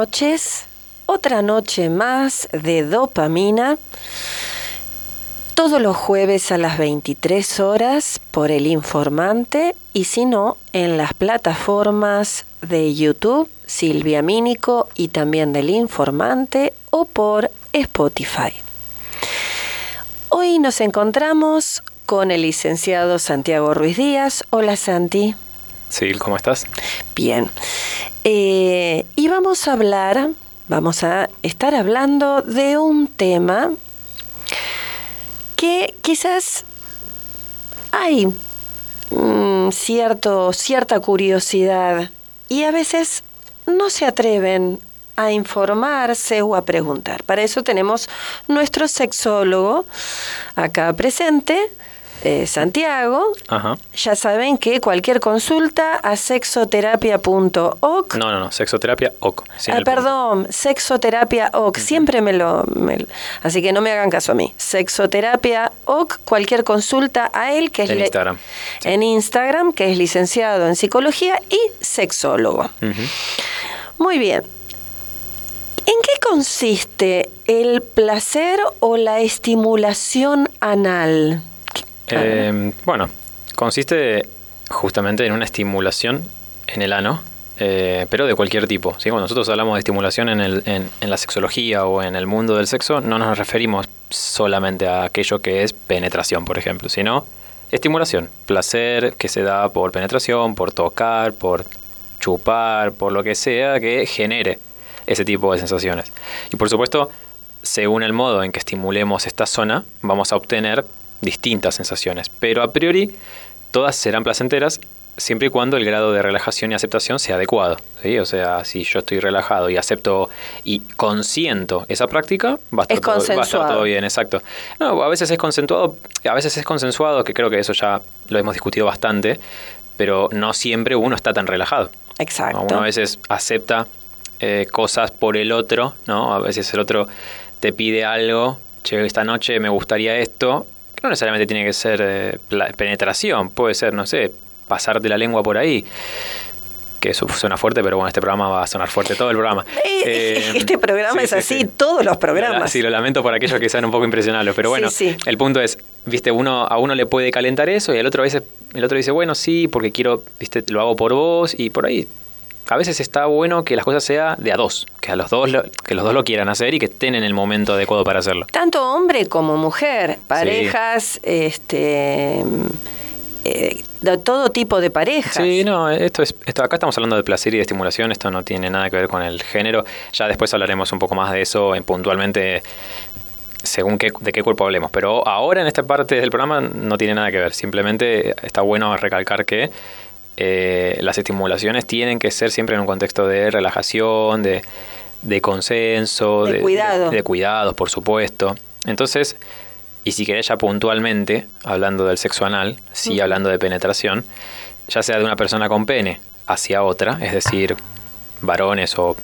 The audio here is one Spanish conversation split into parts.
noches. Otra noche más de dopamina. Todos los jueves a las 23 horas por el informante y si no, en las plataformas de YouTube, Silvia Mínico y también del informante o por Spotify. Hoy nos encontramos con el licenciado Santiago Ruiz Díaz. Hola Santi. Sí, ¿cómo estás? Bien. Eh, y vamos a hablar, vamos a estar hablando de un tema que quizás hay mm, cierto, cierta curiosidad y a veces no se atreven a informarse o a preguntar. Para eso tenemos nuestro sexólogo acá presente, eh, Santiago. Ya saben que cualquier consulta a sexoterapia.oc. No, no, no, sexoterapia OC. Ah, perdón, sexoterapia OC. Siempre me lo, Así que no me hagan caso a mí. Sexoterapia OC, cualquier consulta a él, que es. En Instagram. En Instagram, que es licenciado en psicología y sexólogo. Muy bien. ¿En qué consiste el placer o la estimulación anal? Eh, bueno, consiste justamente en una estimulación en el ano, eh, pero de cualquier tipo. ¿sí? Cuando nosotros hablamos de estimulación en, el, en, la sexología o en el mundo del sexo, no nos referimos solamente a aquello que es penetración, por ejemplo, sino estimulación, placer que se da por penetración, por tocar, por chupar, por lo que sea que genere ese tipo de sensaciones. Y por supuesto, según el modo en que estimulemos esta zona, vamos a obtener distintas sensaciones, pero a priori todas serán placenteras siempre y cuando el grado de relajación y aceptación sea adecuado. ¿sí? O sea, si yo estoy relajado y acepto y consiento esa práctica, va a estar, todo, va a estar todo bien, exacto. No, a veces es consensuado, a veces es consensuado, que creo que eso ya lo hemos discutido bastante, pero no siempre uno está tan relajado. Exacto. Uno a veces acepta eh, cosas por el otro, ¿no? A veces el otro te pide algo, che, esta noche me gustaría esto, no necesariamente tiene que ser eh, penetración, puede ser, no sé, pasarte la lengua por ahí. Que eso suena fuerte, pero bueno, este programa va a sonar fuerte todo el programa. Eh, eh, este programa es así, todos los programas. Sí, lo lamento por aquellos que sean un poco impresionables, pero bueno, el punto es, viste, uno a uno le puede calentar eso y el otro a veces el otro dice, bueno, sí, porque quiero, viste, lo hago por vos y por ahí a veces está bueno que las cosas sean de a dos, que a los dos lo, que los dos lo quieran hacer y que estén en el momento adecuado para hacerlo. Tanto hombre como mujer, parejas, este eh, de todo tipo de parejas. Sí, no, esto es esto acá estamos hablando de placer y de estimulación, esto no tiene nada que ver con el género. Ya después hablaremos un poco más de eso en puntualmente según qué, de qué cuerpo hablemos, pero ahora en esta parte del programa no tiene nada que ver, simplemente está bueno recalcar que eh, las estimulaciones tienen que ser siempre en un contexto de relajación, de, consenso, de, cuidado. de, cuidados, por supuesto. Entonces, y si querés ya puntualmente, hablando del sexo anal, sí hablando de penetración, ya sea de una persona con pene hacia otra, es decir, varones o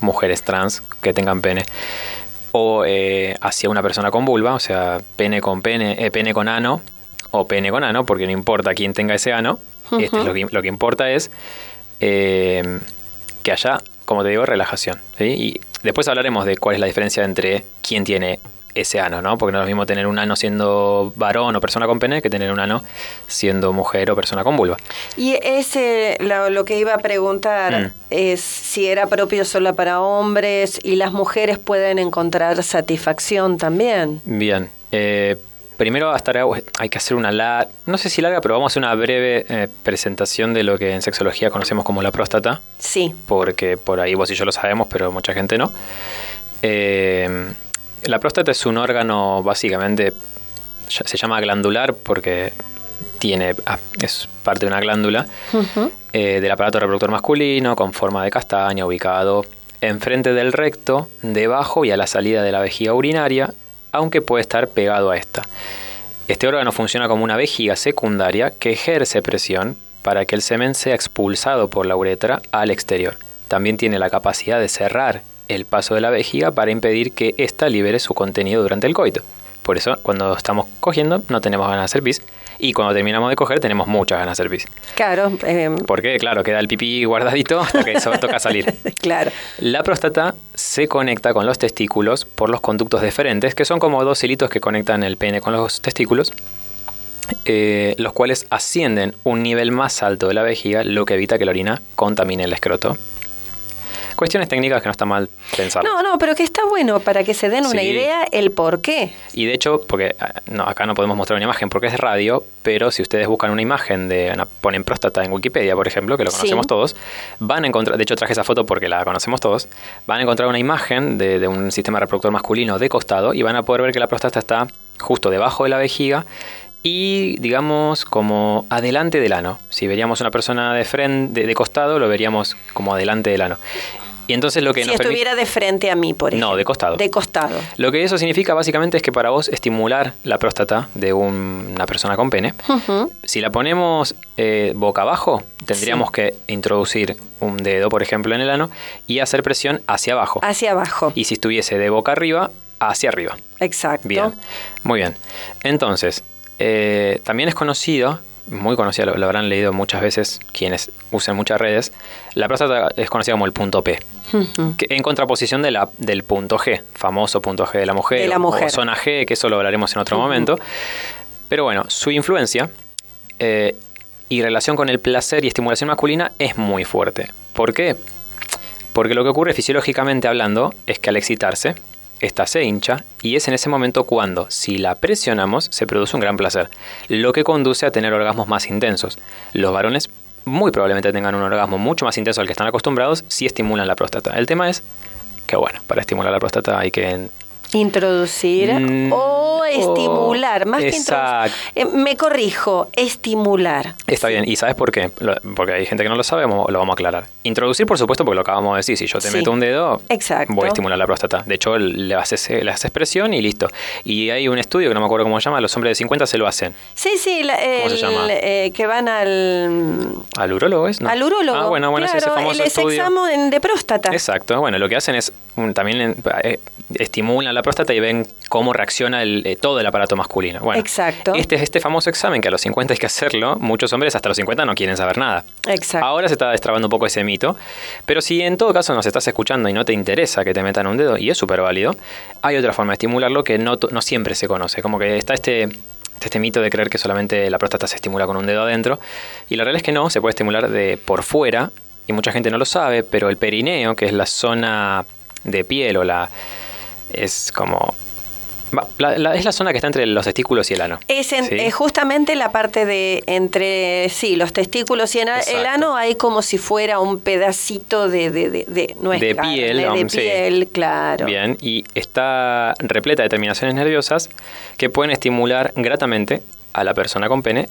mujeres trans que tengan pene, o eh, hacia una persona con vulva, o sea, pene con pene, eh, pene con ano, o pene con ano, porque no importa quién tenga ese ano, este, lo, que, lo, que, importa es eh, que haya, como te digo, relajación. Y después hablaremos de cuál es la diferencia entre quién tiene ese ano, ¿no? Porque no es lo mismo tener un ano siendo varón o persona con pene que tener un ano siendo mujer o persona con vulva. Y ese, lo, que iba a preguntar mm. es si era propio solo para hombres y las mujeres pueden encontrar satisfacción también. Bien, eh, primero hasta hay que hacer una larga, no sé si larga, pero vamos a hacer una breve eh, presentación de lo que en sexología conocemos como la próstata. Sí. Porque por ahí vos y yo lo sabemos, pero mucha gente no. Eh, la próstata es un órgano básicamente, se llama glandular porque tiene, ah, es parte de una glándula eh, del aparato reproductor masculino con forma de castaña ubicado enfrente del recto, debajo y a la salida de la vejiga urinaria aunque puede estar pegado a esta. Este órgano funciona como una vejiga secundaria que ejerce presión para que el semen sea expulsado por la uretra al exterior. También tiene la capacidad de cerrar el paso de la vejiga para impedir que ésta libere su contenido durante el coito. Por eso, cuando estamos cogiendo, no tenemos ganas de hacer pis. Y cuando terminamos de coger, tenemos muchas ganas de hacer pis. Claro. eh, Porque, claro, queda el pipí guardadito hasta que eso toca salir. claro. La próstata se conecta con los testículos por los conductos deferentes, que son como dos hilitos que conectan el pene con los testículos, eh, los cuales ascienden un nivel más alto de la vejiga, lo que evita que la orina contamine el escroto. Cuestiones técnicas que no está mal pensar. No, no, pero que está bueno para que se den una idea el por qué. Y de hecho, porque ah, no, acá no podemos mostrar una imagen porque es radio, pero si ustedes buscan una imagen de, una- ponen próstata en Wikipedia, por ejemplo, que lo Sí. conocemos todos, van a encontrar, de hecho traje esa foto porque la conocemos todos, van a encontrar una imagen de, de un sistema reproductor masculino de costado y van a poder ver que la próstata está justo debajo de la vejiga y digamos como adelante del ano. Si veríamos una persona de frente, de, de costado, lo veríamos como adelante del ano. Y entonces lo que Si nos estuviera de frente a mí, por ejemplo. No, de costado. De costado. lo que eso significa básicamente es que para vos estimular la próstata de un- una persona con pene, si la ponemos eh, boca abajo, tendríamos Sí. que introducir un dedo, por ejemplo, en el ano y hacer presión hacia abajo. Hacia abajo. Y si estuviese de boca arriba, hacia arriba. Exacto. Bien, muy bien. Entonces, eh, también es conocido, muy conocido, lo, lo habrán leído muchas veces quienes usan muchas redes, la próstata es conocida como el punto P, que en contraposición de la, del punto G, famoso punto G de la mujer, De la mujer. o zona G, que eso lo hablaremos en otro momento. Pero bueno, su influencia eh, y relación con el placer y estimulación masculina es muy fuerte. ¿Por qué? Porque lo que ocurre fisiológicamente hablando es que al excitarse, esta se hincha y es en ese momento cuando, si la presionamos, se produce un gran placer, lo que conduce a tener orgasmos más intensos. Los varones muy probablemente tengan un orgasmo mucho más intenso al que están acostumbrados si estimulan la próstata. El tema es que, bueno, para estimular la próstata hay que Introducir Mm, o estimular, más que introducir. me corrijo, estimular. Está bien, ¿y sabes por qué? Porque hay gente que no lo sabe, lo vamos a aclarar. Introducir, por supuesto, porque lo acabamos de decir, si yo te Sí. meto un dedo, Exacto. voy a estimular la próstata. De hecho, le haces, le haces presión y listo. Y hay un estudio que no me acuerdo cómo se llama, los hombres de 50 se lo hacen. Sí, sí, la- ¿Cómo se llama? eh, que van al, ¿Al urólogo es? No. al urólogo. Ah, bueno, bueno, es claro, ese famoso el estudio. examen de próstata. Exacto, bueno, lo que hacen es también eh, estimulan la próstata y ven cómo reacciona el, eh, todo el aparato masculino. Bueno, Exacto. Este es este famoso examen que a los 50 hay que hacerlo. Muchos hombres hasta los 50 no quieren saber nada. Exacto. Ahora se está destrabando un poco ese mito. Pero si en todo caso nos estás escuchando y no te interesa que te metan un dedo, y es súper válido, hay otra forma de estimularlo que no, no siempre se conoce. Como que está este, este mito de creer que solamente la próstata se estimula con un dedo adentro. Y la realidad es que no, se puede estimular de por fuera. Y mucha gente no lo sabe, pero el perineo, que es la zona de piel o la... es como... va, la- la- es la zona que está entre los testículos y el ano. Es, en- ¿sí? es justamente la parte de entre sí, los testículos y el, ano hay como si fuera un pedacito de, de, de, de- no es de carne, piel, de sí. piel, claro. Bien, y está repleta de terminaciones nerviosas que pueden estimular gratamente a la persona con pene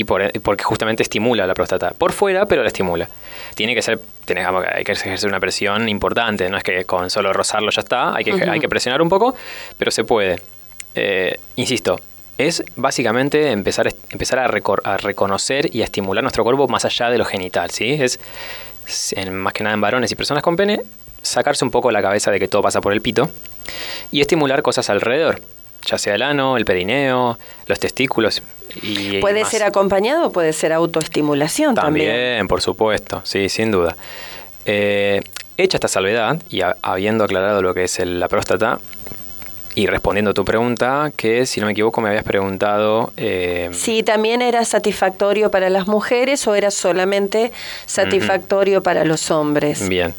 y por, porque justamente estimula la próstata. Por fuera, pero la estimula. Tiene que ser, tiene, hay que ejercer una presión importante, no es que con solo rozarlo ya está, hay que, hay que presionar un poco, pero se puede. Eh, insisto, es básicamente empezar, a- empezar a, recor- a reconocer y a estimular nuestro cuerpo más allá de lo genital, ¿sí? Es, en- más que nada en varones y personas con pene, sacarse un poco la cabeza de que todo pasa por el pito y estimular cosas alrededor, ya sea el ano, el perineo, los testículos y Puede ser acompañado, puede ser autoestimulación también. También, por supuesto, sí, sin duda. Eh, hecha esta salvedad y a- habiendo aclarado lo que es el- la próstata y respondiendo a tu pregunta, que si no me equivoco me habías preguntado... eh, Si también era satisfactorio para las mujeres o era solamente satisfactorio para los hombres. Bien.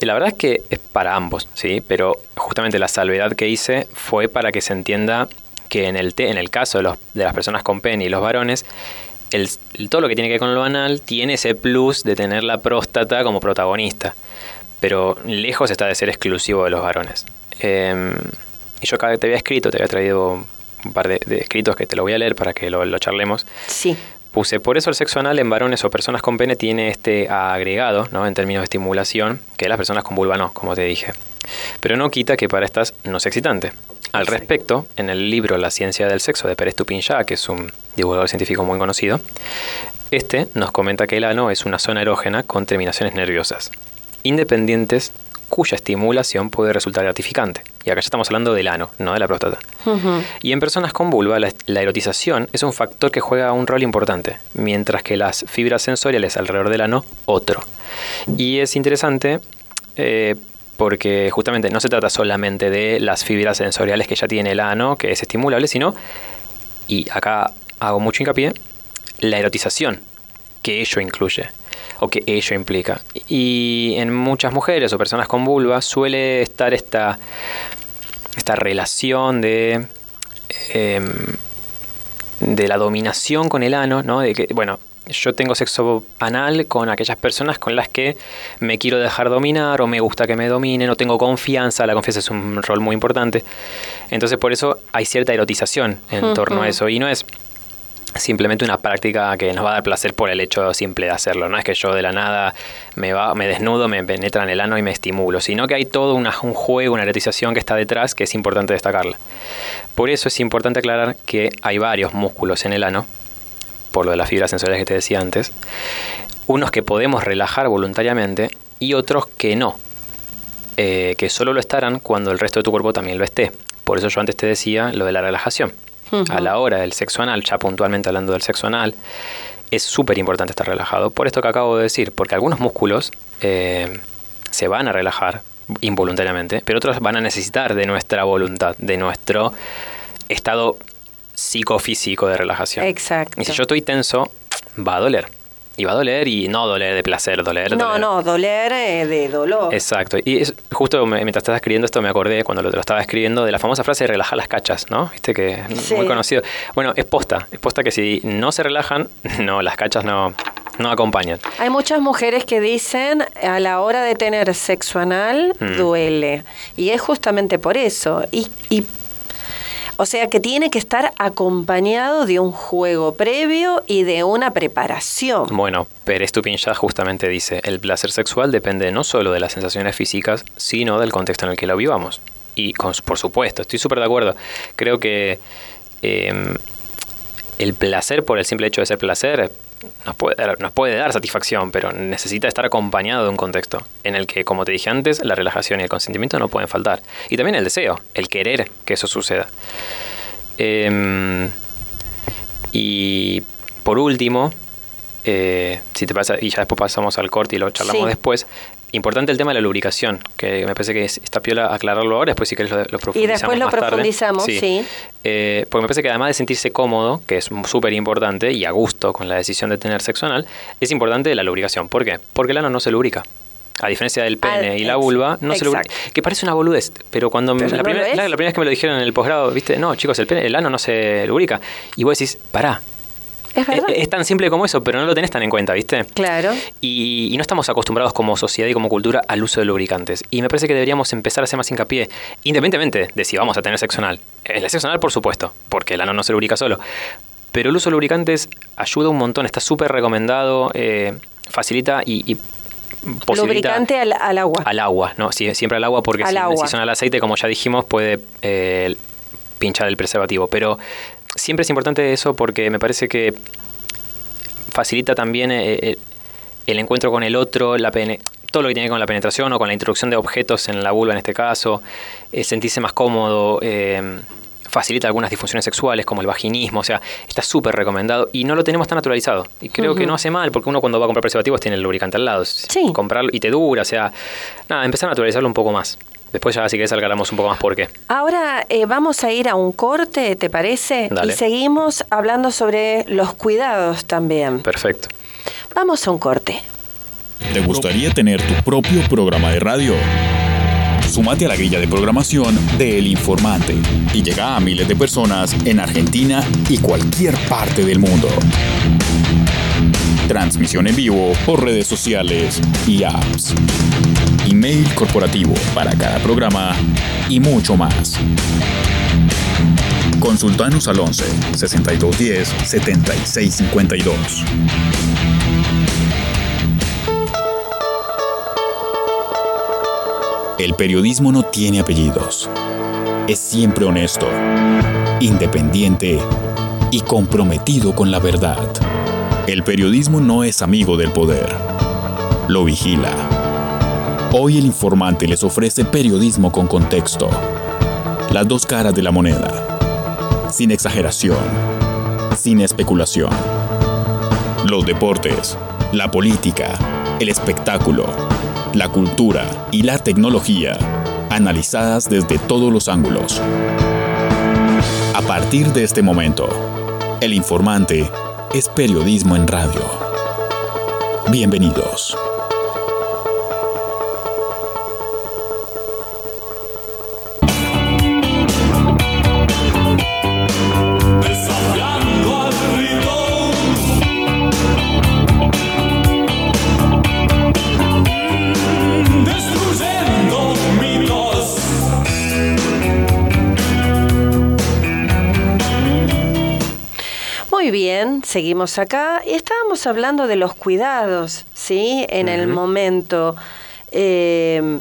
Eh, La verdad es que es para ambos, ¿sí? Pero justamente la salvedad que hice fue para que se entienda que en el, te- en el caso de, los, de las personas con pene y los varones, el, todo lo que tiene que ver con lo anal tiene ese plus de tener la próstata como protagonista. Pero lejos está de ser exclusivo de los varones. Eh, y yo acá te había escrito, te había traído un par de, de escritos que te lo voy a leer para que lo, lo charlemos. Sí. Puse, por eso el sexo anal en varones o personas con pene tiene este agregado, ¿no? En términos de estimulación, que las personas con vulva no, como te dije. Pero no quita que para estas no es excitante. Al respecto, en el libro La ciencia del sexo de Pérez Tupinchá, que es un divulgador científico muy conocido, este nos comenta que el ano es una zona erógena con terminaciones nerviosas, independientes cuya estimulación puede resultar gratificante. Y acá ya estamos hablando del ano, no de la próstata. Y en personas con vulva, la, erotización es un factor que juega un rol importante, mientras que las fibras sensoriales alrededor del ano, otro. Y es interesante eh, porque justamente no se trata solamente de las fibras sensoriales que ya tiene el ano, que es estimulable, sino, y acá hago mucho hincapié, la erotización que ello incluye o que ello implica. Y en muchas mujeres o personas con vulva suele estar esta, esta relación de, em, de la dominación con el ano, ¿no? De que, bueno, yo tengo sexo anal con aquellas personas con las que me quiero dejar dominar o me gusta que me dominen o tengo confianza, la confianza es un rol muy importante. Entonces por eso hay cierta erotización en torno a eso y no es simplemente una práctica que nos va a dar placer por el hecho simple de hacerlo. No es que yo de la nada me, va, me desnudo, me penetra en el ano y me estimulo, sino que hay todo un juego, una erotización que está detrás que es importante destacarla. Por eso es importante aclarar que hay varios músculos en el ano, por lo de las fibras sensoriales que te decía antes, unos que podemos relajar voluntariamente y otros que no, eh, que solo lo estarán cuando el resto de tu cuerpo también lo esté. Por eso yo antes te decía lo de la relajación a la hora del sexo anal, ya puntualmente hablando del sexo anal, es súper importante estar relajado. Por esto que acabo de decir, porque algunos músculos eh, se van a relajar involuntariamente, pero otros van a necesitar de nuestra voluntad, de nuestro estado psicofísico de relajación. Exacto. Y si yo estoy tenso, va a doler. Y va a doler y no doler de placer, doler. No, no, doler eh, de dolor. Exacto. Y es, justo mientras estaba escribiendo esto me acordé, cuando lo, lo, estaba escribiendo, de la famosa frase de relajar las cachas, ¿no? Viste que es muy conocido. Bueno, es posta. Es posta que si no se relajan, no, las cachas no, no acompañan. Hay muchas mujeres que dicen a la hora de tener sexo anal mm. duele. Y es justamente por eso. Y, y o sea que tiene que estar acompañado de un juego previo y de una preparación. Bueno, Pérez Tupincha justamente dice, el placer sexual depende no solo de las sensaciones físicas, sino del contexto en el que lo vivamos. Y por supuesto, estoy súper de acuerdo. Creo que em, el placer por el simple hecho de ser placer nos puede, dar, nos puede dar satisfacción, pero necesita estar acompañado de un contexto en el que, como te dije antes, la relajación y el consentimiento no pueden faltar. Y también el deseo, el querer que eso suceda. Em, y por último, eh, si te pasa, y ya después pasamos al corte y lo charlamos después, Importante el tema de la lubricación, que me parece que está piola aclararlo ahora, después si querés lo, lo profundizamos. Y después lo profundizamos, sí. Eh, porque me parece que además de sentirse cómodo, que es súper importante, y a gusto con la decisión de tener sexo anal, es importante la lubricación. ¿Por qué? Porque el ano no se lubrica. A diferencia del pene y la vulva, no se lubrica. Que parece una boludez, pero cuando la, primera, la, primera vez que me lo dijeron en el posgrado, viste, no, chicos, el, pene, el ano no se lubrica. Y vos decís, pará, es, tan simple como eso, pero no lo tenés tan en cuenta, ¿viste? Claro. Y, no estamos acostumbrados como sociedad y como cultura al uso de lubricantes. Y me parece que deberíamos empezar a hacer más hincapié, independientemente de si vamos a tener sexo anal. El sexo anal, por supuesto, porque el ano no se lubrica solo. Pero el uso de lubricantes ayuda un montón, está súper recomendado, eh, facilita y, y Lubricante al, agua. Al agua, ¿no? Sí, siempre al agua porque si, son al aceite, como ya dijimos, puede eh, pinchar el preservativo. Pero siempre es importante eso porque me parece que facilita también eh, eh, el, encuentro con el otro, la todo lo que tiene con la penetración o con la introducción de objetos en la vulva en este caso, eh, sentirse más cómodo, facilita algunas disfunciones sexuales como el vaginismo, o sea, está súper recomendado y no lo tenemos tan naturalizado. Y creo que no hace mal porque uno cuando va a comprar preservativos tiene el lubricante al lado. Sí. Comprarlo y te dura, o sea, nada, empezar a naturalizarlo un poco más. Después ya si querés aclaramos un poco más por qué. Ahora eh, vamos a ir a un corte, ¿te parece? Y seguimos hablando sobre los cuidados también. Perfecto. Vamos a un corte. ¿Te gustaría tener tu propio programa de radio? Sumate a la grilla de programación de El Informante y llega a miles de personas en Argentina y cualquier parte del mundo. Transmisión en vivo por redes sociales y apps email corporativo para cada programa y mucho más. Consultanos al 11 6210 7652. El periodismo no tiene apellidos. Es siempre honesto, independiente y comprometido con la verdad. El periodismo no es amigo del poder. Lo vigila Hoy el informante les ofrece periodismo con contexto. Las dos caras de la moneda. Sin exageración. Sin especulación. Los deportes, la política, el espectáculo, la cultura y la tecnología, analizadas desde todos los ángulos. A partir de este momento, el informante es periodismo en radio. Bienvenidos. Seguimos acá y estábamos hablando de los cuidados, ¿sí? En el momento. Eh,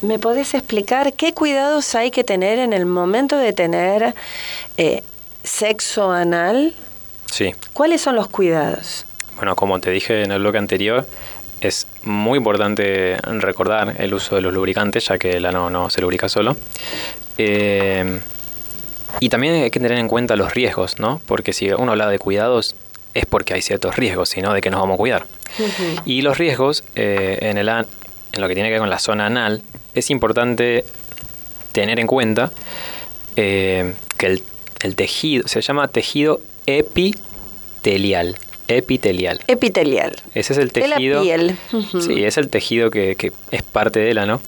¿Me podés explicar qué cuidados hay que tener en el momento de tener eh, sexo anal? Sí. ¿Cuáles son los cuidados? Bueno, como te dije en el bloque anterior, es muy importante recordar el uso de los lubricantes, ya que el ano no se lubrica solo. Eh, y también hay que tener en cuenta los riesgos, ¿no? Porque si uno habla de cuidados, es porque hay ciertos riesgos, sino de que nos vamos a cuidar. Y los riesgos eh, en, el, en lo que tiene que ver con la zona anal, es importante tener en cuenta eh, que el, tejido, se llama tejido epitelial. Epitelial. Epitelial. Ese es el tejido. De la piel. Sí, es el tejido que, que es parte del ano.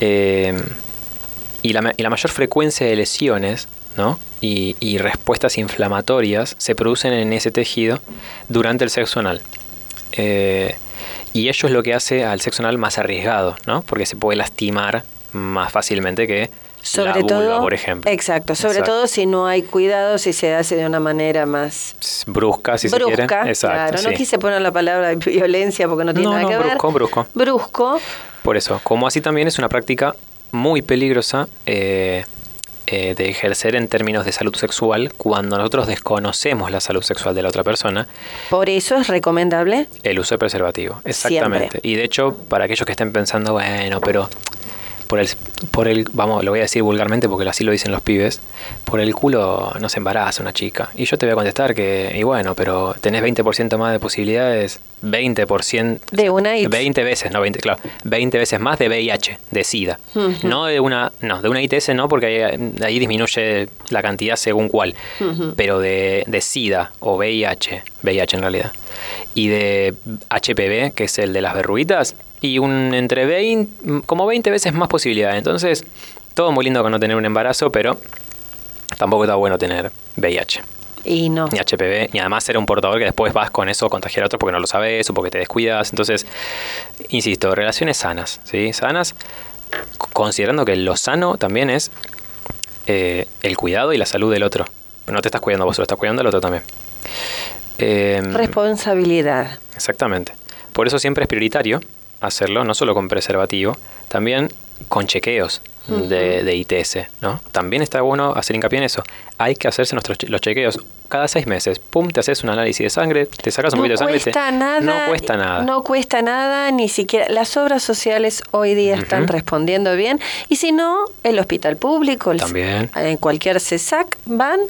Eh, y la, y la mayor frecuencia de lesiones ¿no? y, respuestas inflamatorias se producen en ese tejido durante el sexo anal. Eh, y ello es lo que hace al sexo anal más arriesgado, ¿no? porque se puede lastimar más fácilmente que sobre la vulva, todo, por ejemplo. Exacto, sobre todo si no hay cuidado, si se hace de una manera más brusca, si se quiere. Exacto, claro. No quise poner la palabra violencia porque no tiene nada que brusco, ver. Brusco, brusco. Por eso, como así también es una práctica muy peligrosa eh, eh, de ejercer en términos de salud sexual cuando nosotros desconocemos la salud sexual de la otra persona. Por eso es recomendable el uso de preservativo, exactamente. Y de hecho, para aquellos que estén pensando, bueno, pero por el, por el, vamos, lo voy a decir vulgarmente porque así lo dicen los pibes, por el culo no se embaraza una chica. Y yo te voy a contestar que, y bueno, pero tenés 20% más de posibilidades, 20% de una 20 veces, no 20, claro, 20 veces más de VIH, de SIDA. No de una, no, de una ITS no, porque ahí, disminuye la cantidad según cuál, pero de, de SIDA o VIH, VIH en realidad, y de HPV, que es el de las verruguitas, y un entre 20, como 20 veces más posibilidades. Entonces, todo muy lindo con no tener un embarazo, pero tampoco está bueno tener VIH. Y no. Ni HPV, ni además ser un portador que después vas con eso a contagiar a otro porque no lo sabes o porque te descuidas. Entonces, insisto, relaciones sanas, ¿sí? Sanas, considerando que lo sano también es eh, el cuidado y la salud del otro. No te estás cuidando vos, lo estás cuidando al otro también. Em, Responsabilidad. Exactamente. Por eso siempre es prioritario hacerlo, no solo con preservativo, también con chequeos de, de, ITS, ¿no? También está bueno hacer hincapié en eso. Hay que hacerse nuestros los chequeos cada seis meses. Pum, te haces un análisis de sangre, te sacas un poquito de sangre. Cuesta nada, no cuesta nada. No cuesta nada, ni siquiera. Las obras sociales hoy día están respondiendo bien. Y si no, el hospital público, También. en cualquier CESAC van,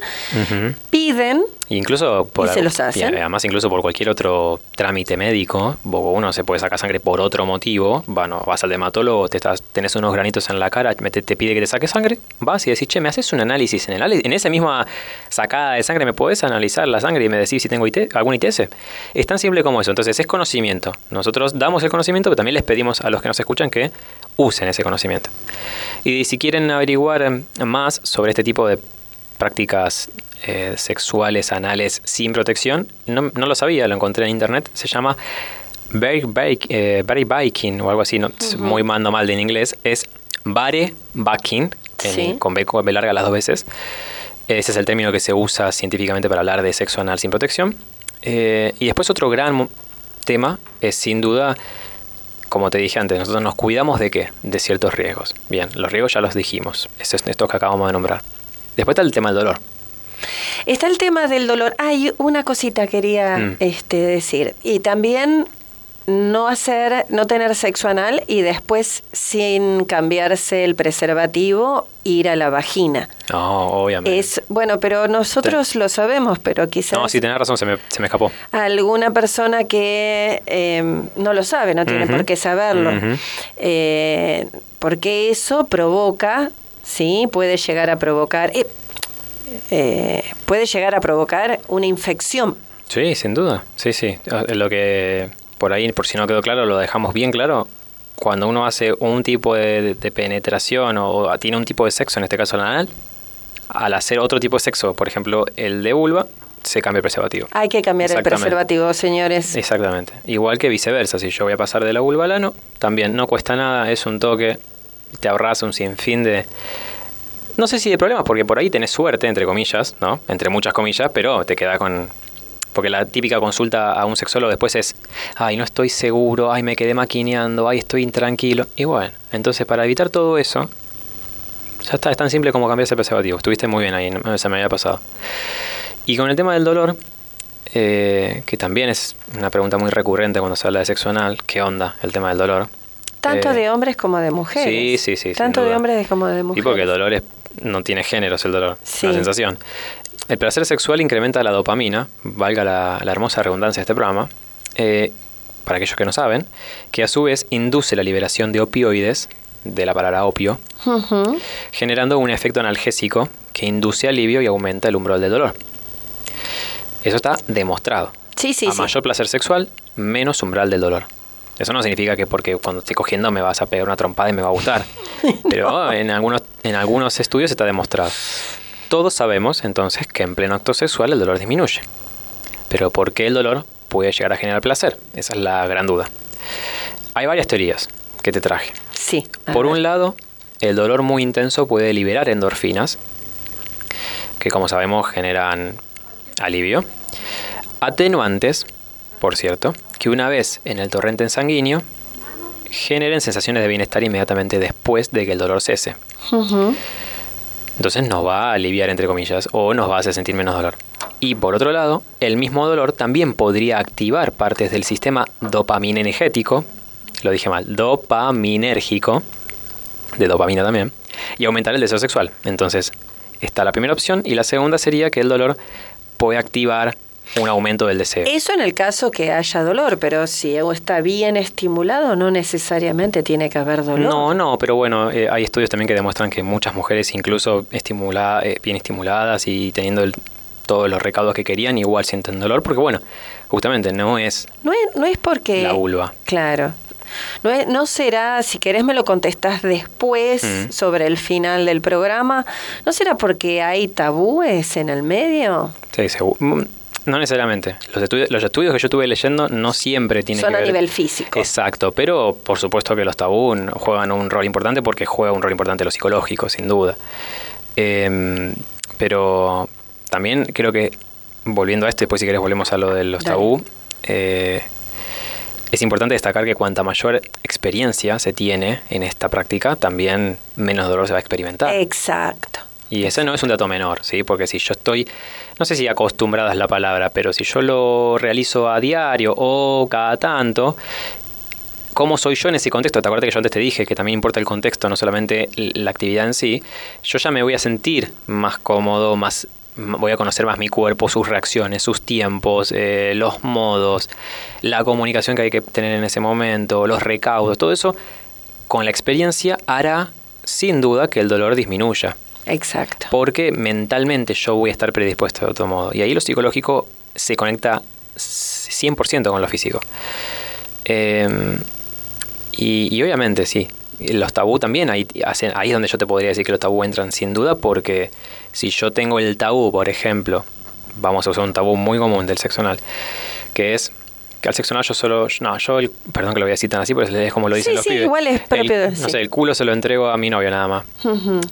piden Incluso por, y se los hacen. además incluso por cualquier otro trámite médico, uno se puede sacar sangre por otro motivo, bueno, vas al dermatólogo, te estás, tenés unos granitos en la cara, te, te pide que te saques sangre, vas y decís, che, me haces un análisis en el en esa misma sacada de sangre me puedes analizar la sangre y me decís si tengo IT, algún ITS. Es tan simple como eso. Entonces es conocimiento. Nosotros damos el conocimiento, pero también les pedimos a los que nos escuchan que usen ese conocimiento. Y si quieren averiguar más sobre este tipo de prácticas eh, sexuales, anales, sin protección. No, lo sabía, lo encontré en internet. Se llama Very, eh, Biking o algo así, no, muy mando mal de en inglés. Es Bare Backing, con, B, con B larga las dos veces. Ese es el término que se usa científicamente para hablar de sexo anal sin protección. Eh, y después otro gran tema es sin duda, como te dije antes, nosotros nos cuidamos de qué? De ciertos riesgos. Bien, los riesgos ya los dijimos, es estos que acabamos de nombrar. Después está el tema del dolor. Está el tema del dolor. Hay una cosita quería mm. este, decir. Y también no hacer, no tener sexo anal y después sin cambiarse el preservativo ir a la vagina. No, obviamente. Es bueno, pero nosotros lo sabemos, pero quizás no, sí, tenés razón, se me, se me escapó. alguna persona que eh, no lo sabe, no tiene por qué saberlo. Eh, porque eso provoca, sí, puede llegar a provocar, eh, eh, puede llegar a provocar una infección. Sí, sin duda. Sí, sí. Lo que por ahí, por si no quedó claro, lo dejamos bien claro. Cuando uno hace un tipo de, de penetración o, o tiene un tipo de sexo, en este caso el anal, al hacer otro tipo de sexo, por ejemplo el de vulva, se cambia el preservativo. Hay que cambiar el preservativo, señores. Exactamente. Igual que viceversa, si yo voy a pasar de la vulva al ano, también no cuesta nada, es un toque, te ahorras un sinfín de... No sé si de problemas, porque por ahí tenés suerte, entre comillas, ¿no? Entre muchas comillas, pero te queda con... Porque la típica consulta a un sexólogo después es, ay, no estoy seguro, ay, me quedé maquineando, ay, estoy intranquilo. Y bueno, entonces para evitar todo eso, ya está, es tan simple como cambiarse el preservativo. Estuviste muy bien ahí, no- se me había pasado. Y con el tema del dolor, eh, que también es una pregunta muy recurrente cuando se habla de sexo anal, ¿qué onda el tema del dolor? Tanto Eh, de hombres como de mujeres. Sí, sí, sí. Tanto de hombres como de Y mujeres. porque el dolor es- no tiene género, es el dolor, Sí. la sensación. El placer sexual incrementa la dopamina, valga la, la hermosa redundancia de este programa, eh, para aquellos que no saben, que a su vez induce la liberación de opioides, de la palabra opio, generando un efecto analgésico que induce alivio y aumenta el umbral del dolor. Eso está demostrado. Sí, sí, a sí. mayor placer sexual, menos umbral del dolor. Eso no significa que porque cuando esté cogiendo me vas a pegar una trompada y me va a gustar. Pero en algunos, en algunos estudios está demostrado. Todos sabemos entonces que en pleno acto sexual el dolor disminuye. Pero ¿por qué el dolor puede llegar a generar placer? Esa es la gran duda. Hay varias teorías que te traje. Sí. Por un lado, el dolor muy intenso puede liberar endorfinas, que como sabemos generan alivio. Atenuantes, por cierto, que una vez en el torrente sanguíneo generen sensaciones de bienestar inmediatamente después de que el dolor cese. Entonces nos va a aliviar, entre comillas, o nos va a hacer sentir menos dolor. Y por otro lado, el mismo dolor también podría activar partes del sistema dopaminergético, lo dije mal, dopaminérgico, de dopamina también, y aumentar el deseo sexual. Entonces, está la primera opción, y la segunda sería que el dolor puede activar un aumento del deseo. Eso en el caso que haya dolor, pero si está bien estimulado, no necesariamente tiene que haber dolor. No, no, pero bueno, eh, hay estudios también que demuestran que muchas mujeres, incluso estimula- eh, bien estimuladas y teniendo el- todos los recaudos que querían, igual sienten dolor, porque bueno, justamente no es No es, no es porque... la vulva. Claro. No, es- no será, si querés me lo contestás después Mm. sobre el final del programa, ¿no será porque hay tabúes en el medio? Sí, segu- mm, no necesariamente. Los estudios, los estudios que yo estuve leyendo no siempre tienen Son que a ver- nivel físico. Exacto, pero por supuesto que los tabú juegan un rol importante porque juega un rol importante lo psicológico, sin duda. Em, pero también creo que, volviendo a esto, después si querés volvemos a lo de los tabú, eh, es importante destacar que cuanta mayor experiencia se tiene en esta práctica, también menos dolor se va a experimentar. Exacto. Y ese no es un dato menor, ¿sí? Porque si yo estoy, no sé si acostumbrada es la palabra, pero si yo lo realizo a diario o cada tanto, ¿cómo soy yo en ese contexto? Te acuerdas que yo antes te dije que también importa el contexto, no solamente la actividad en sí. Yo ya me voy a sentir más cómodo, más voy a conocer más mi cuerpo, sus reacciones, sus tiempos, eh, los modos, la comunicación que hay que tener en ese momento, los recaudos, todo eso con la experiencia hará sin duda que el dolor disminuya Exacto. porque mentalmente yo voy a estar predispuesto de otro modo. Y ahí lo psicológico se conecta 100% con lo físico. Eh, y, obviamente sí, los tabú también, ahí, ahí es donde yo te podría decir que los tabú entran sin duda, porque si yo tengo el tabú, por ejemplo, vamos a usar un tabú muy común del sexo anal, que es que al yo solo, no, yo, el- perdón que lo voy a decir tan así, pero es como lo dicen Sí, los sí, pibes. igual es El- propio de- no sé, el culo se lo entrego a mi novio nada más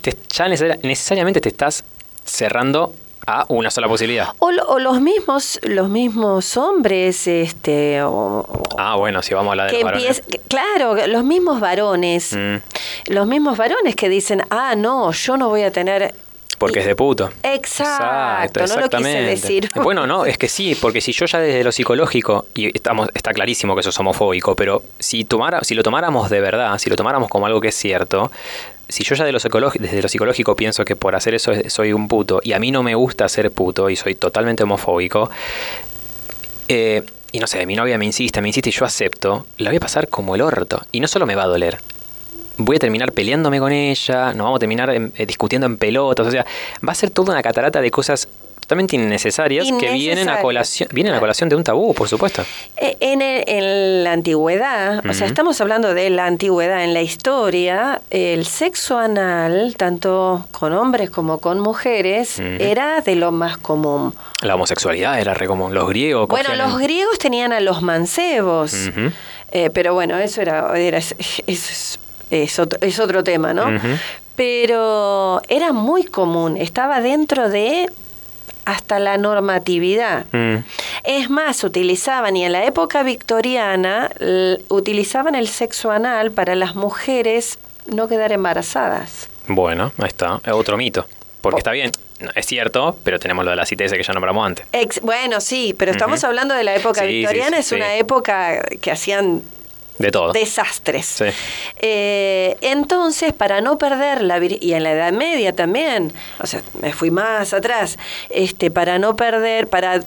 te- ya necesari- necesariamente te estás cerrando a una sola posibilidad. O, lo- o los mismos los mismos hombres este o- Ah, bueno, si vamos a hablar de que los varones. empiez- que- claro los mismos varones Mm. los mismos varones que dicen ah no yo no voy a tener Porque es de puto. Exacto, no lo quise decir. Bueno, no, es que sí, porque si yo ya desde lo psicológico, y estamos, está clarísimo que eso es homofóbico, pero si, tomara, si lo tomáramos de verdad, si lo tomáramos como algo que es cierto, si yo ya de lo desde lo psicológico pienso que por hacer eso soy un puto, y a mí no me gusta ser puto y soy totalmente homofóbico, eh, y no sé, mi novia me insiste, me insiste y yo acepto, la voy a pasar como el orto. Y no solo me va a doler, voy a terminar peleándome con ella, nos vamos a terminar eh, discutiendo en pelotas, o sea, va a ser toda una catarata de cosas totalmente innecesarias, que vienen a colación vienen a colación de un tabú, por supuesto. Eh, en, la antigüedad, o sea, estamos hablando de la antigüedad en la historia, el sexo anal, tanto con hombres como con mujeres, era de lo más común. La homosexualidad era re común. Los griegos. Bueno, los griegos tenían a los mancebos. Eh, pero bueno, eso era, era es, es, otro, es otro tema, ¿no? Pero era muy común, estaba dentro de hasta la normatividad. Mm. Es más, utilizaban, y en la época victoriana, utilizaban el sexo anal para las mujeres no quedar embarazadas. Bueno, ahí está, es otro mito. Porque está bien, es cierto, pero tenemos lo de la CITES que ya nombramos antes. bueno, sí, pero estamos hablando de la época victoriana, es una época que hacían de todo. Desastres. Eh, entonces, para no perder la y en la Edad Media también, o sea, me fui más atrás, este, para no perder, para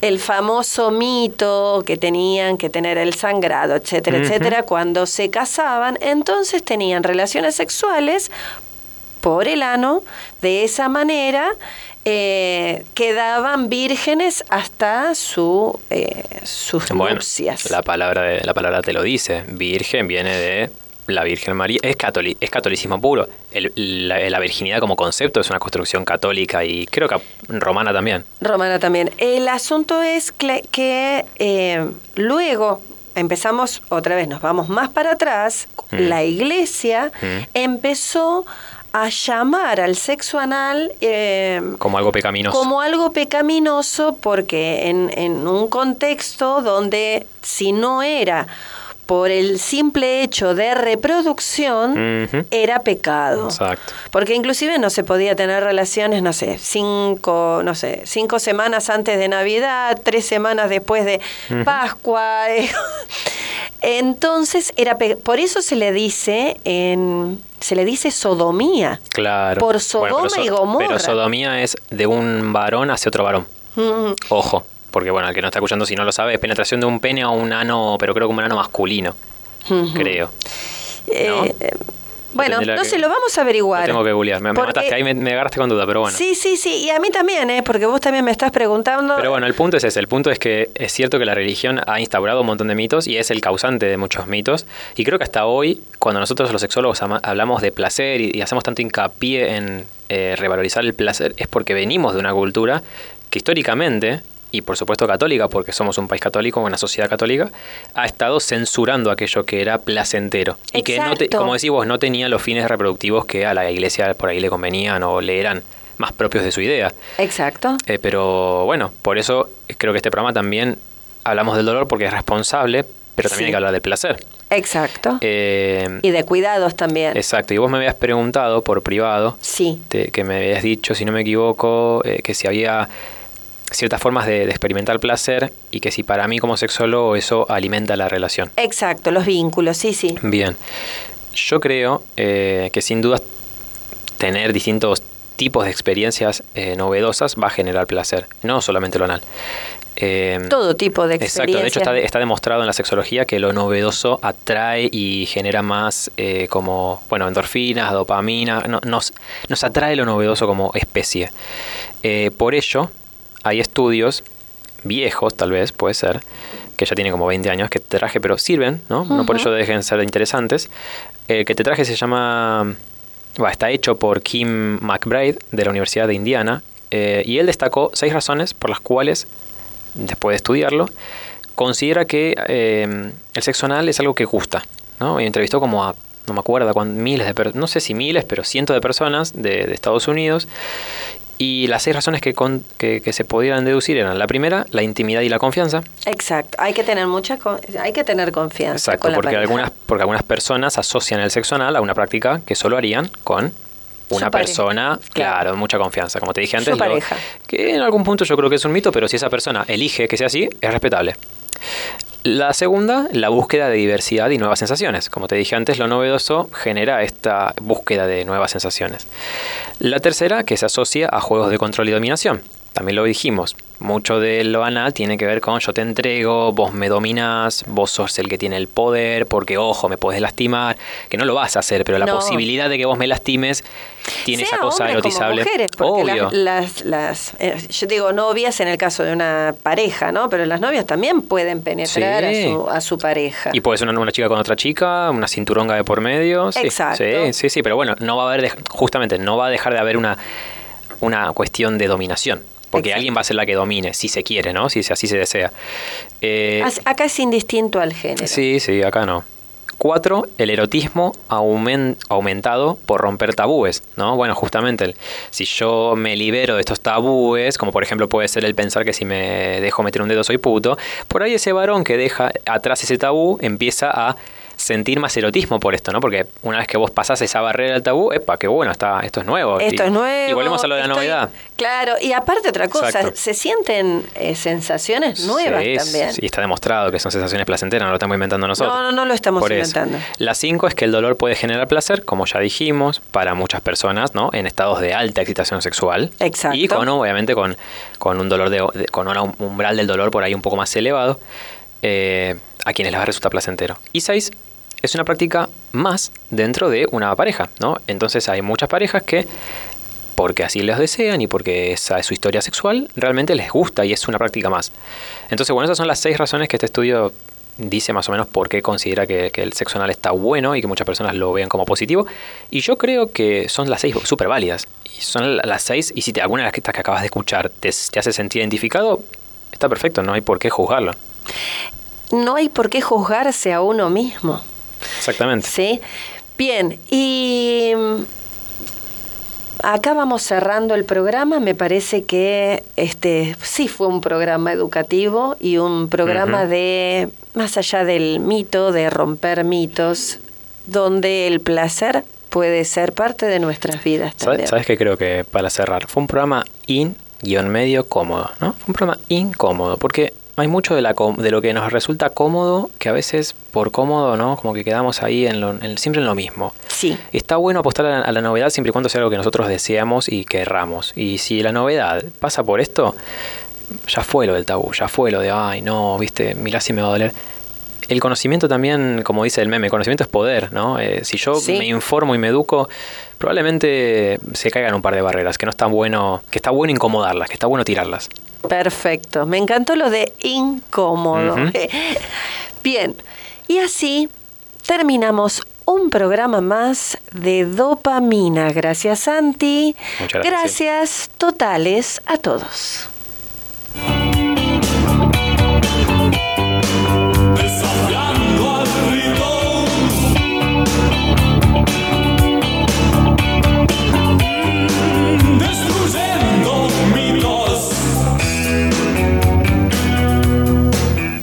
el famoso mito que tenían que tener el sangrado, etcétera, etcétera, cuando se casaban, entonces tenían relaciones sexuales por el ano, de esa manera eh, quedaban vírgenes hasta su, eh, sus nupcias. La palabra, de, la palabra te lo dice, virgen viene de la Virgen María, es, es catolicismo puro. la, virginidad como concepto es una construcción católica y creo que romana también. Romana también. El asunto es que, eh, luego empezamos, otra vez nos vamos más para atrás, mm. la iglesia mm. empezó a llamar al sexo anal eh, como algo pecaminoso. Como algo pecaminoso porque en, en un contexto donde si no era por el simple hecho de reproducción era pecado. Exacto. Porque inclusive no se podía tener relaciones, no sé, cinco, no sé, cinco semanas antes de Navidad, tres semanas después de Pascua. Entonces era por eso se le dice en se le dice sodomía. Claro. Por Sodoma y Gomorra. Pero sodomía es de un varón hacia otro varón. Ojo. Porque, bueno, el que no está escuchando, si no lo sabe, es penetración de un pene a un ano, pero creo que un ano masculino. Creo. Eh, bueno, no sé, lo vamos a averiguar. tengo que googlear. Me, mataste, ahí me, agarraste con duda, pero bueno. Sí, sí, sí. Y a mí también, ¿eh? Porque vos también me estás preguntando. Pero bueno, el punto es ese. El punto es que es cierto que la religión ha instaurado un montón de mitos y es el causante de muchos mitos. Y creo que hasta hoy, cuando nosotros los sexólogos hablamos de placer y, hacemos tanto hincapié en eh, revalorizar el placer, es porque venimos de una cultura que históricamente y por supuesto católica, porque somos un país católico, una sociedad católica, ha estado censurando aquello que era placentero. Y que, no como decís vos, no tenía los fines reproductivos que a la iglesia por ahí le convenían o le eran más propios de su idea. Exacto. Eh, pero bueno, por eso creo que este programa también hablamos del dolor porque es responsable, pero también hay que hablar del placer. Exacto. Eh, y de cuidados también. Exacto. Y vos me habías preguntado por privado, sí. que me habías dicho, si no me equivoco, eh, que si había ciertas formas de, experimentar placer y que si para mí como sexólogo eso alimenta la relación. Exacto, los vínculos, sí, sí. Bien, yo creo eh, que sin duda tener distintos tipos de experiencias eh, novedosas va a generar placer, no solamente lo anal. Em, Todo tipo de experiencias. Exacto, de hecho está, demostrado en la sexología que lo novedoso atrae y genera más eh, como, bueno, endorfinas, dopamina, nos, nos atrae lo novedoso como especie. por ello, hay estudios viejos, tal vez, puede ser, que ya tienen como 20 años, que te traje, pero sirven, ¿no? No por ello dejen ser interesantes. El que te traje se llama, está hecho por Kim McBride de la Universidad de Indiana, eh, y él destacó seis razones por las cuales, después de estudiarlo, considera que eh, el sexo anal es algo que gusta, ¿no? Y entrevistó como a no me acuerdo, miles de no sé si miles, pero cientos de personas de, de Estados Unidos y las seis razones que, que, se pudieran deducir eran la primera, la intimidad y la confianza. Exacto, hay que tener mucha hay que tener confianza. Exacto, porque algunas porque algunas personas asocian el sexo anal a una práctica que solo harían con una Su pareja. persona, claro, Claro. mucha confianza, como te dije antes. Que en algún punto yo creo que es un mito, pero si esa persona elige que sea así, es respetable. La segunda, la búsqueda de diversidad y nuevas sensaciones. Como te dije antes, lo novedoso genera esta búsqueda de nuevas sensaciones. La tercera, que se asocia a juegos de control y dominación. También lo dijimos, mucho de lo anal tiene que ver con yo te entrego, vos me dominás, vos sos el que tiene el poder, porque ojo, me puedes lastimar, que no lo vas a hacer, pero la No. posibilidad de que vos me lastimes tiene sea esa cosa erotizable. Como mujeres, porque Obvio. las, las, las, eh, yo digo novias en el caso de una pareja, ¿no? Pero las novias también pueden penetrar Sí. a, su, a su pareja. Y puede ser una, una chica con otra chica, una cinturonga de por medio. Sí, Exacto. Sí, sí, sí, pero bueno, no va a haber, justamente, no va a dejar de haber una, una cuestión de dominación. Porque Exacto. alguien va a ser la que domine, si se quiere, ¿no? Si se- así se desea. Eh, Acá es indistinto al género. sí, sí, acá no. Cuatro, el erotismo aumen- aumentado por romper tabúes, ¿no? Bueno, justamente, el- si yo me libero de estos tabúes, como por ejemplo puede ser el pensar que si me dejo meter un dedo soy puto, por ahí ese varón que deja atrás ese tabú empieza a sentir más erotismo por esto, ¿no? Porque una vez que vos pasás esa barrera del tabú, epa, qué bueno, está, esto es nuevo. Esto Y- es nuevo. Y volvemos a lo de la estoy- novedad. Claro, y aparte otra cosa, Exacto. se sienten eh, sensaciones nuevas Sí, también. Sí, está demostrado que son sensaciones placenteras, no lo estamos inventando nosotros. No, no, no lo estamos Por eso. inventando. La 5 es que el dolor puede generar placer, como ya dijimos, para muchas personas, ¿no? En estados de alta excitación sexual. Exacto. Y con, obviamente, con, con un dolor de, de- con un umbral del dolor por ahí un poco más elevado, eh, a quienes les resulta placentero. Y 6 es una práctica más dentro de una pareja, ¿no? Entonces hay muchas parejas que porque así les desean y porque esa es su historia sexual, realmente les gusta y es una práctica más. Entonces, bueno, esas son las seis razones que este estudio dice más o menos por qué considera que, el sexo anal está bueno y que muchas personas lo vean como positivo. Y yo creo que son las seis súper válidas. Y son la- las seis, y si alguna de las que, que acabas de escuchar te, te hace sentir identificado, está perfecto, no hay por qué juzgarlo. No hay por qué juzgarse a uno mismo. Exactamente. ¿Sí? Bien, y mm, acá vamos cerrando el programa. Me parece que este sí fue un programa educativo y un programa de, más allá del mito, de romper mitos, donde el placer puede ser parte de nuestras vidas también. ¿Sabes, ¿Sabes qué creo que para cerrar? Fue un programa in guion medio cómodo, ¿no? Fue un programa incómodo, porque hay mucho de, la, de lo que nos resulta cómodo que a veces por cómodo, ¿no? Como que quedamos ahí en lo- en- siempre en lo mismo. Sí. Está bueno apostar a la, a la novedad siempre y cuando sea algo que nosotros deseamos y querramos. Y si la novedad pasa por esto, ya fue lo del tabú, ya fue lo de, ay, no, viste, mirá si me va a doler. El conocimiento también, como dice el meme, conocimiento es poder, ¿no? Eh, si yo Sí. me informo y me educo, probablemente se caigan un par de barreras, que no está bueno, que está bueno incomodarlas, que está bueno tirarlas. Perfecto. Me encantó lo de incómodo. Bien. Y así terminamos un programa más de dopamina. Gracias, Santi. Muchas gracias. Gracias totales a todos.